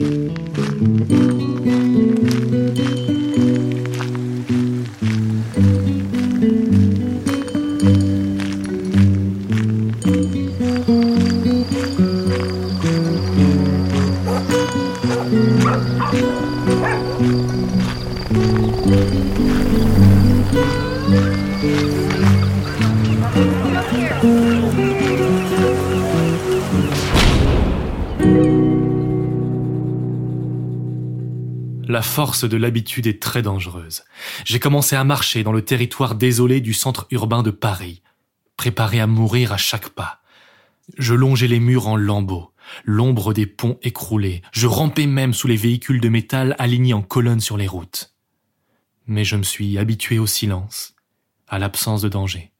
Mm-hmm. La force de l'habitude est très dangereuse. J'ai commencé à marcher dans le territoire désolé du centre urbain de Paris, préparé à mourir à chaque pas. Je longeais les murs en lambeaux, l'ombre des ponts écroulés, je rampais même sous les véhicules de métal alignés en colonnes sur les routes. Mais je me suis habitué au silence, à l'absence de danger.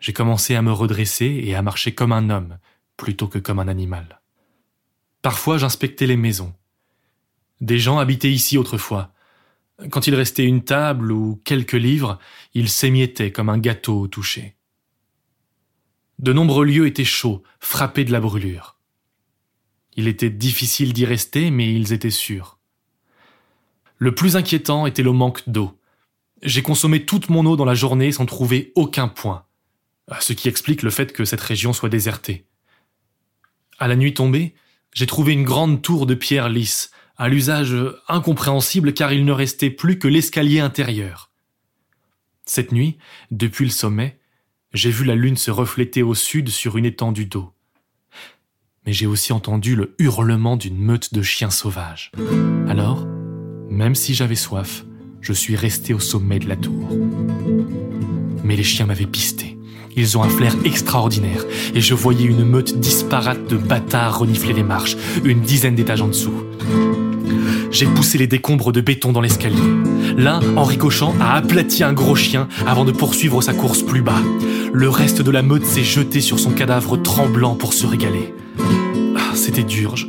J'ai commencé à me redresser et à marcher comme un homme, plutôt que comme un animal. Parfois j'inspectais les maisons, des gens habitaient ici autrefois. Quand il restait une table ou quelques livres, ils s'émiettaient comme un gâteau au toucher. De nombreux lieux étaient chauds, frappés de la brûlure. Il était difficile d'y rester, mais ils étaient sûrs. Le plus inquiétant était le manque d'eau. J'ai consommé toute mon eau dans la journée sans trouver aucun point, ce qui explique le fait que cette région soit désertée. À la nuit tombée, j'ai trouvé une grande tour de pierre lisse, à l'usage incompréhensible car il ne restait plus que l'escalier intérieur. Cette nuit, depuis le sommet, j'ai vu la lune se refléter au sud sur une étendue d'eau. Mais j'ai aussi entendu le hurlement d'une meute de chiens sauvages. Alors, même si j'avais soif, je suis resté au sommet de la tour. Mais les chiens m'avaient pisté. Ils ont un flair extraordinaire, et je voyais une meute disparate de bâtards renifler les marches, une dizaine d'étages en dessous. J'ai poussé les décombres de béton dans l'escalier. L'un, en ricochant, a aplati un gros chien avant de poursuivre sa course plus bas. Le reste de la meute s'est jeté sur son cadavre tremblant pour se régaler. Ah, c'était dur. Je,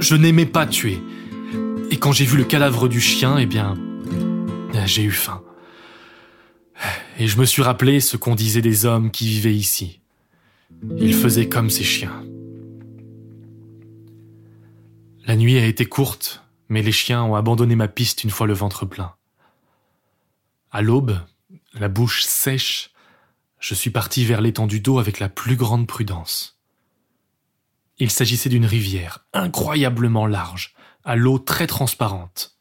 je, n'aimais pas tuer. Et quand j'ai vu le cadavre du chien, eh bien, j'ai eu faim. Et je me suis rappelé ce qu'on disait des hommes qui vivaient ici. Ils faisaient comme ces chiens. A été courte, mais les chiens ont abandonné ma piste une fois le ventre plein. À l'aube, la bouche sèche, je suis parti vers l'étendue d'eau avec la plus grande prudence. Il s'agissait d'une rivière incroyablement large, à l'eau très transparente.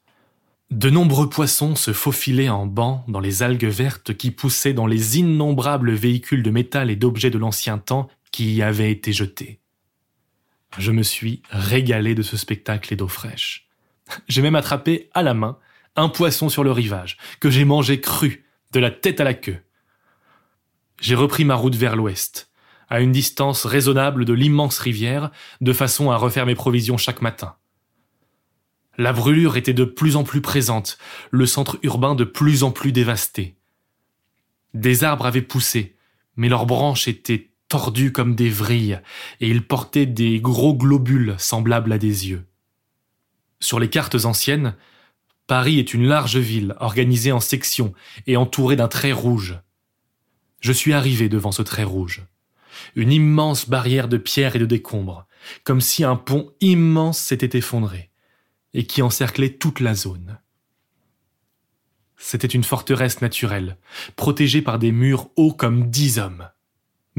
De nombreux poissons se faufilaient en bancs dans les algues vertes qui poussaient dans les innombrables véhicules de métal et d'objets de l'ancien temps qui y avaient été jetés. Je me suis régalé de ce spectacle et d'eau fraîche. J'ai même attrapé à la main un poisson sur le rivage, que j'ai mangé cru, de la tête à la queue. J'ai repris ma route vers l'ouest, à une distance raisonnable de l'immense rivière, de façon à refaire mes provisions chaque matin. La brûlure était de plus en plus présente, le centre urbain de plus en plus dévasté. Des arbres avaient poussé, mais leurs branches étaient tordus comme des vrilles, et ils portaient des gros globules semblables à des yeux. Sur les cartes anciennes, Paris est une large ville organisée en sections et entourée d'un trait rouge. Je suis arrivé devant ce trait rouge. Une immense barrière de pierre et de décombres, comme si un pont immense s'était effondré, et qui encerclait toute la zone. C'était une forteresse naturelle, protégée par des murs hauts comme dix hommes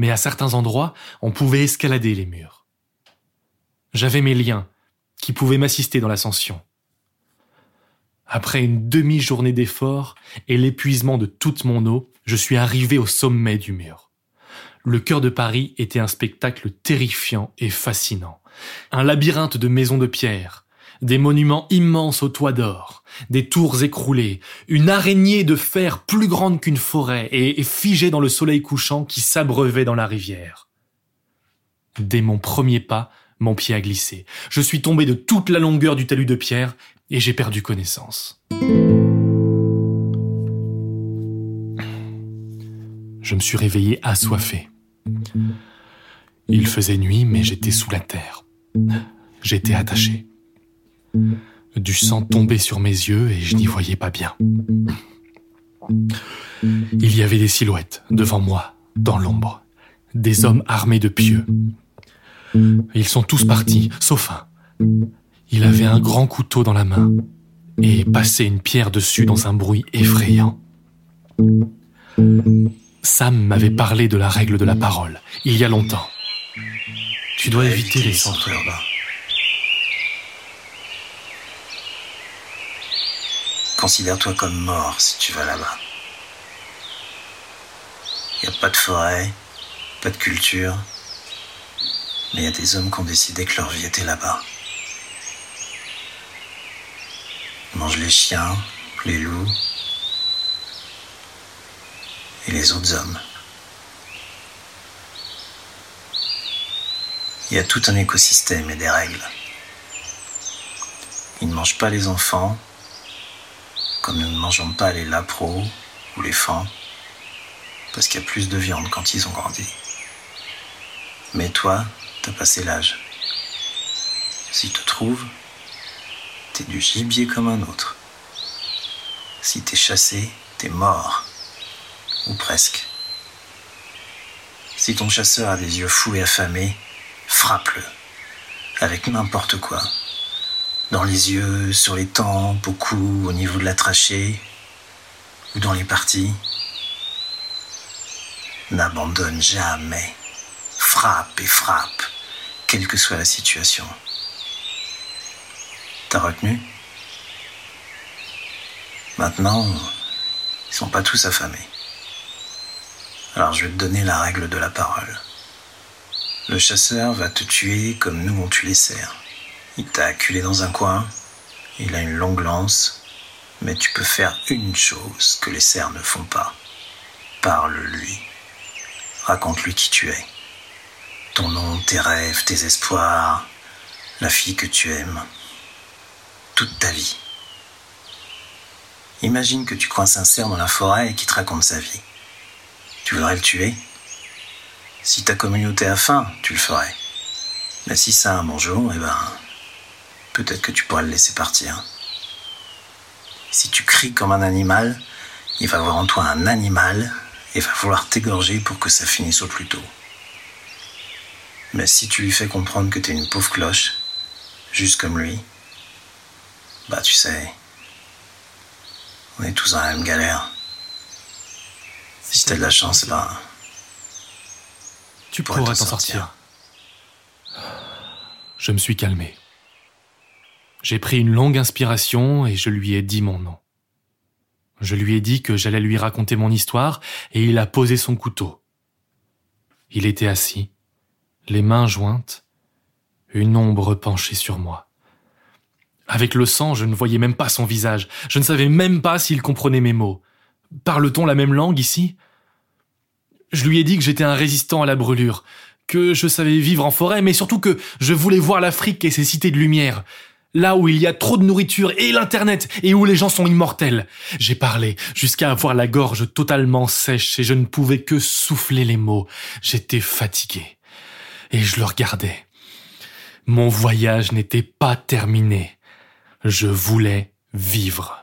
mais à certains endroits, on pouvait escalader les murs. J'avais mes liens, qui pouvaient m'assister dans l'ascension. Après une demi-journée d'efforts et l'épuisement de toute mon eau, je suis arrivé au sommet du mur. Le cœur de Paris était un spectacle terrifiant et fascinant. Un labyrinthe de maisons de pierre, des monuments immenses aux toits d'or, des tours écroulées, une araignée de fer plus grande qu'une forêt et, figée dans le soleil couchant qui s'abreuvait dans la rivière. Dès mon premier pas, mon pied a glissé. Je suis tombé de toute la longueur du talus de pierre et j'ai perdu connaissance. Je me suis réveillé assoiffé. Il faisait nuit, mais j'étais sous la terre. J'étais attaché. Du sang tombait sur mes yeux et je n'y voyais pas bien. Il y avait des silhouettes devant moi, dans l'ombre, des hommes armés de pieux. Ils sont tous partis, sauf un, Il avait un grand couteau dans la main et passait une pierre dessus dans un bruit effrayant. Sam m'avait parlé de la règle de la parole, il y a longtemps. Tu dois éviter les centres urbains. Considère-toi comme mort si tu vas là-bas. Il n'y a pas de forêt, pas de culture, mais il y a des hommes qui ont décidé que leur vie était là-bas. Ils mangent les chiens, les loups et les autres hommes. Il y a tout un écosystème et des règles. Ils ne mangent pas les enfants, comme nous ne mangeons pas les lapros ou les fans, parce qu'il y a plus de viande quand ils ont grandi. Mais toi, t'as passé l'âge. S'ils te trouvent, t'es du gibier comme un autre. Si t'es chassé, t'es mort. Ou presque. Si ton chasseur a des yeux fous et affamés, frappe-le. Avec n'importe quoi. Dans les yeux, sur les tempes, au cou, au niveau de la trachée, ou dans les parties. N'abandonne jamais. Frappe et frappe, quelle que soit la situation. T'as retenu? Maintenant, ils sont pas tous affamés. Alors je vais te donner la règle de la parole. Le chasseur va te tuer comme nous on tue les cerfs. Il t'a acculé dans un coin, il a une longue lance, mais tu peux faire une chose que les cerfs ne font pas. Parle-lui. Raconte-lui qui tu es. Ton nom, tes rêves, tes espoirs, la fille que tu aimes. Toute ta vie. Imagine que tu coinces un cerf dans la forêt et qu'il te raconte sa vie. Tu voudrais le tuer? Si ta communauté a faim, tu le ferais. Mais si ça a un bonjour, eh ben, peut-être que tu pourrais le laisser partir. Si tu cries comme un animal, il va voir en toi un animal et va vouloir t'égorger pour que ça finisse au plus tôt. Mais si tu lui fais comprendre que t'es une pauvre cloche, juste comme lui, bah tu sais, on est tous dans la même galère. Si t'as de la chance, ben. Tu pourrais t'en sortir. Je me suis calmé. J'ai pris une longue inspiration et je lui ai dit mon nom. Je lui ai dit que j'allais lui raconter mon histoire et il a posé son couteau. Il était assis, les mains jointes, une ombre penchée sur moi. Avec le sang, je ne voyais même pas son visage, je ne savais même pas s'il comprenait mes mots. Parle-t-on la même langue ici? Je lui ai dit que j'étais un résistant à la brûlure, que je savais vivre en forêt, mais surtout que je voulais voir l'Afrique et ses cités de lumière, là où il y a trop de nourriture et l'internet et où les gens sont immortels. J'ai parlé jusqu'à avoir la gorge totalement sèche et je ne pouvais que souffler les mots. J'étais fatigué. Et je le regardais. Mon voyage n'était pas terminé. Je voulais vivre.